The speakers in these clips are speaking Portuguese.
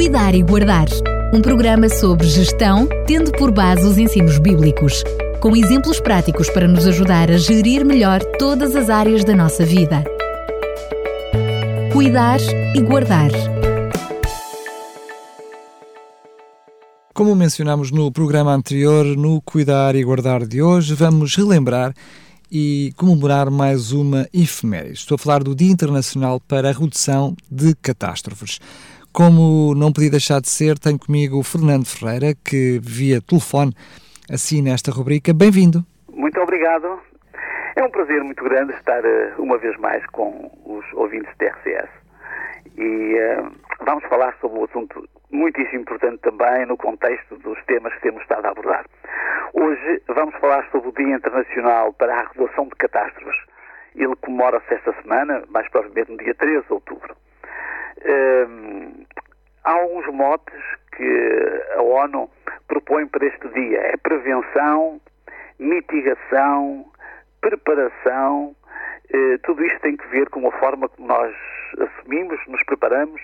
Cuidar e Guardar. Um programa sobre gestão, tendo por base os ensinos bíblicos, com exemplos práticos para nos ajudar a gerir melhor todas as áreas da nossa vida. Cuidar e Guardar. Como mencionámos no programa anterior, no Cuidar e Guardar de hoje, vamos relembrar e comemorar mais uma efeméride. Estou a falar do Dia Internacional para a Redução de Catástrofes. Como não podia deixar de ser, tenho comigo o Fernando Ferreira, que via telefone assina esta rubrica. Bem-vindo. Muito obrigado. É um prazer muito grande estar uh, uma vez mais com os ouvintes da RCS. E uh, vamos falar sobre um assunto muitíssimo importante também no contexto dos temas que temos estado a abordar. Hoje vamos falar sobre o Dia Internacional para a Redução de Catástrofes. Ele comemora-se esta semana, mais provavelmente no dia 13 de outubro. Há alguns motes que a ONU propõe para este dia. É prevenção, mitigação, preparação, eh, tudo isto tem que ver com a forma como nós assumimos, nos preparamos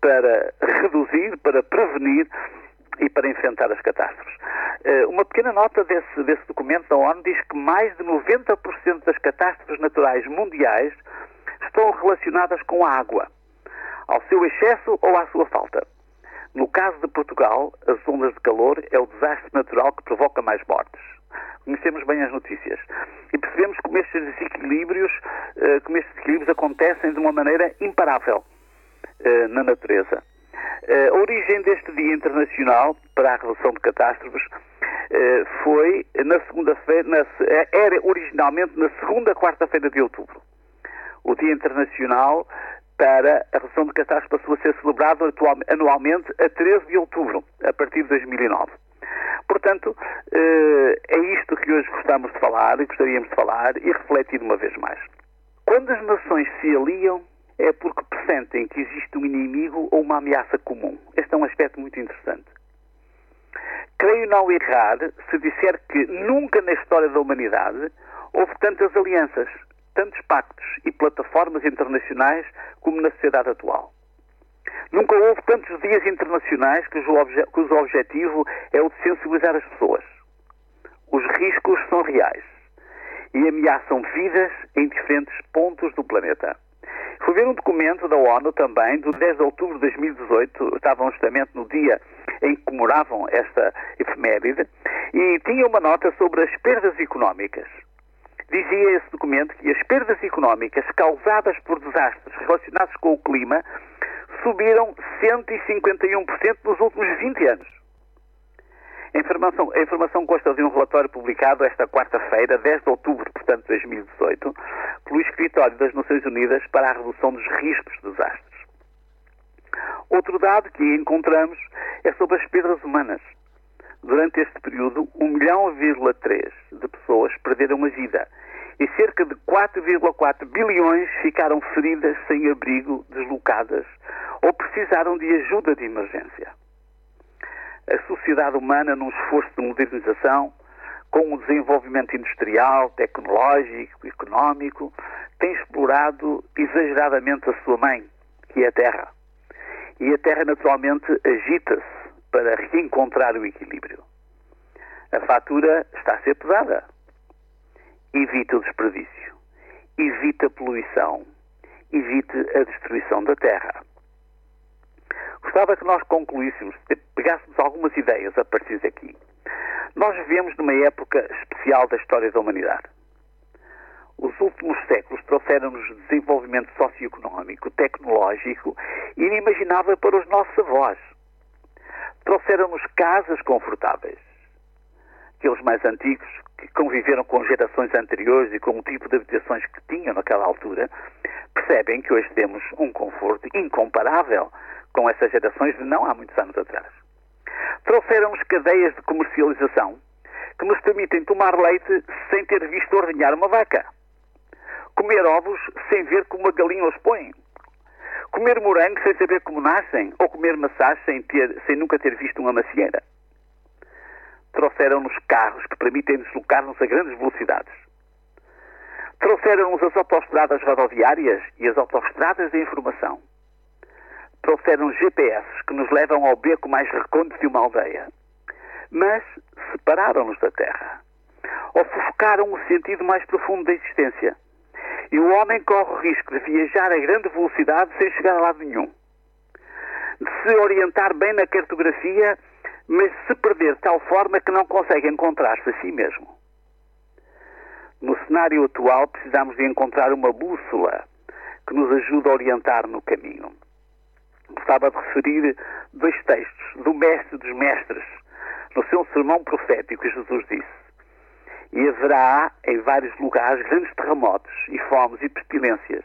para reduzir, para prevenir e para enfrentar as catástrofes. Uh, uma pequena nota desse, desse documento da ONU diz que mais de 90% das catástrofes naturais mundiais estão relacionadas com a água, ao seu excesso ou à sua falta. No caso de Portugal, as ondas de calor é o desastre natural que provoca mais mortes. Conhecemos bem as notícias e percebemos como estes desequilíbrios, uh, como estes desequilíbrios acontecem de uma maneira imparável uh, na natureza. Uh, a origem deste Dia Internacional para a Redução de Catástrofes foi na segunda-feira, era originalmente na segunda quarta-feira de outubro. O Dia Internacional para a Redução de Catástrofes passou a ser celebrado anualmente a 13 de outubro, a partir de 2009. Portanto, uh, é isto que hoje gostamos de falar e gostaríamos de falar e refletir uma vez mais. Quando as nações se aliam é porque pressentem que existe um inimigo ou uma ameaça comum. Este é um aspecto muito interessante. Creio não errar se disser que nunca na história da humanidade houve tantas alianças, tantos pactos e plataformas internacionais como na sociedade atual. Nunca houve tantos dias internacionais cujo, obje cujo objetivo é o de sensibilizar as pessoas. Os riscos são reais e ameaçam vidas em diferentes pontos do planeta. Fui ver um documento da ONU também, do 10 de outubro de 2018, estavam justamente no dia em que comemoravam esta efeméride, e tinha uma nota sobre as perdas económicas. Dizia esse documento que as perdas económicas causadas por desastres relacionados com o clima subiram 151% nos últimos 20 anos. A informação, a informação consta de um relatório publicado esta quarta-feira, 10 de outubro, portanto, de 2018, pelo Escritório das Nações Unidas para a Redução dos Riscos de Desastres. Outro dado que encontramos é sobre as perdas humanas. Durante este período, 1 milhão,3 de pessoas perderam a vida e cerca de 4,4 bilhões ficaram feridas sem abrigo, deslocadas ou precisaram de ajuda de emergência a sociedade humana num esforço de modernização, com o desenvolvimento industrial, tecnológico, económico, tem explorado exageradamente a sua mãe, que é a Terra. E a Terra, naturalmente, agita-se para reencontrar o equilíbrio. A fatura está a ser pesada. Evite o desperdício. Evite a poluição. Evite a destruição da Terra. Gostava que nós concluíssemos, pegássemos algumas ideias a partir daqui. Nós vivemos numa época especial da história da humanidade. Os últimos séculos trouxeram-nos desenvolvimento socioeconómico, tecnológico, inimaginável para os nossos avós. Trouxeram-nos casas confortáveis. Aqueles mais antigos, que conviveram com gerações anteriores e com o tipo de habitações que tinham naquela altura, percebem que hoje temos um conforto incomparável com essas gerações de não há muitos anos atrás. Trouxeram-nos cadeias de comercialização que nos permitem tomar leite sem ter visto ordenhar uma vaca, comer ovos sem ver como a galinha os põe, comer morangos sem saber como nascem, ou comer maçãs sem, ter, sem nunca ter visto uma macieira. Trouxeram-nos carros que permitem deslocar-nos a grandes velocidades. Trouxeram-nos as autoestradas rodoviárias e as autoestradas de informação trouxeram GPS que nos levam ao beco mais recôndito de uma aldeia, mas separaram-nos da Terra. Ofuscaram o sentido mais profundo da existência. E o homem corre o risco de viajar a grande velocidade sem chegar a lado nenhum. De se orientar bem na cartografia, mas se perder de tal forma que não consegue encontrar-se a si mesmo. No cenário atual, precisamos de encontrar uma bússola que nos ajude a orientar no caminho. Gostava de referir dois textos do Mestre dos Mestres. No seu sermão profético, Jesus disse: E haverá em vários lugares grandes terremotos, e fomes, e pestilências.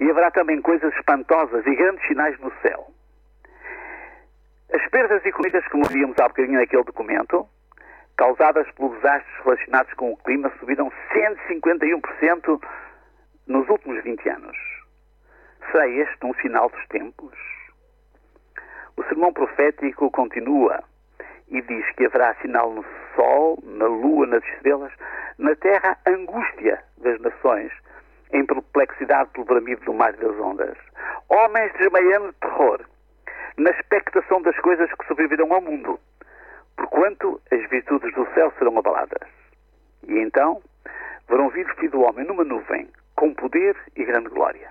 E haverá também coisas espantosas e grandes sinais no céu. As perdas económicas, como víamos há bocadinho naquele documento, causadas pelos desastres relacionados com o clima, subiram 151% nos últimos 20 anos. Será este um sinal dos tempos? O sermão profético continua e diz que haverá sinal no sol, na lua, nas estrelas, na terra, angústia das nações, em perplexidade pelo bramido do mar e das ondas. Homens desmaiando de terror, na expectação das coisas que sobreviverão ao mundo porquanto as virtudes do céu serão abaladas. E então verão vir o Filho do Homem numa nuvem, com poder e grande glória.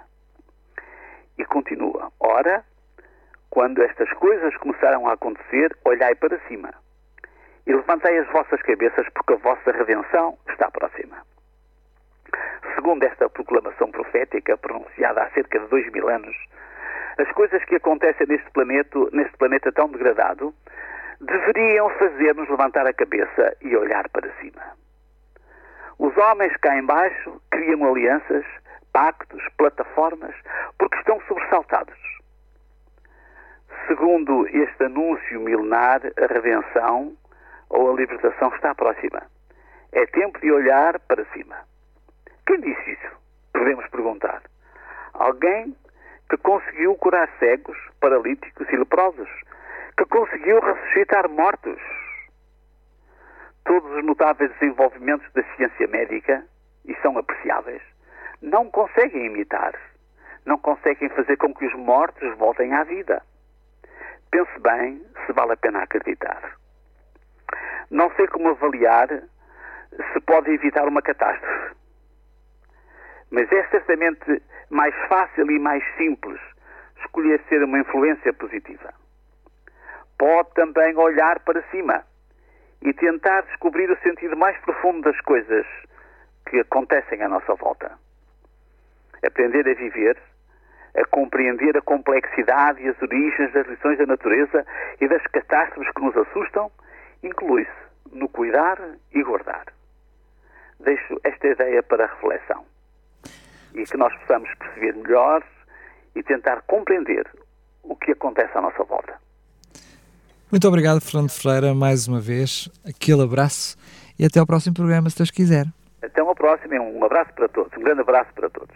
E continua: Ora, quando estas coisas começaram a acontecer, olhai para cima e levantai as vossas cabeças, porque a vossa redenção está próxima. Segundo esta proclamação profética, pronunciada há cerca de dois mil anos, as coisas que acontecem neste planeta, neste planeta tão degradado, deveriam fazer-nos levantar a cabeça e olhar para cima. Os homens cá embaixo criam alianças, pactos, plataformas, porque estão sobressaltados. Segundo este anúncio milenar, a redenção ou a libertação está próxima. É tempo de olhar para cima. Quem disse isso? Podemos perguntar. Alguém que conseguiu curar cegos, paralíticos e leprosos, que conseguiu ressuscitar mortos. Todos os notáveis desenvolvimentos da ciência médica, e são apreciáveis, não conseguem imitar, não conseguem fazer com que os mortos voltem à vida. Pense bem se vale a pena acreditar. Não sei como avaliar se pode evitar uma catástrofe. Mas é certamente mais fácil e mais simples escolher ser uma influência positiva pode também olhar para cima e tentar descobrir o sentido mais profundo das coisas que acontecem à nossa volta. Aprender a viver, a compreender a complexidade e as origens das lições da natureza e das catástrofes que nos assustam, inclui-se no cuidar e guardar. Deixo esta ideia para reflexão e que nós possamos perceber melhor e tentar compreender o que acontece à nossa volta. Muito obrigado, Fernando Ferreira, mais uma vez. Aquele abraço e até ao próximo programa, se Deus quiser. Até uma próxima. Um abraço para todos. Um grande abraço para todos.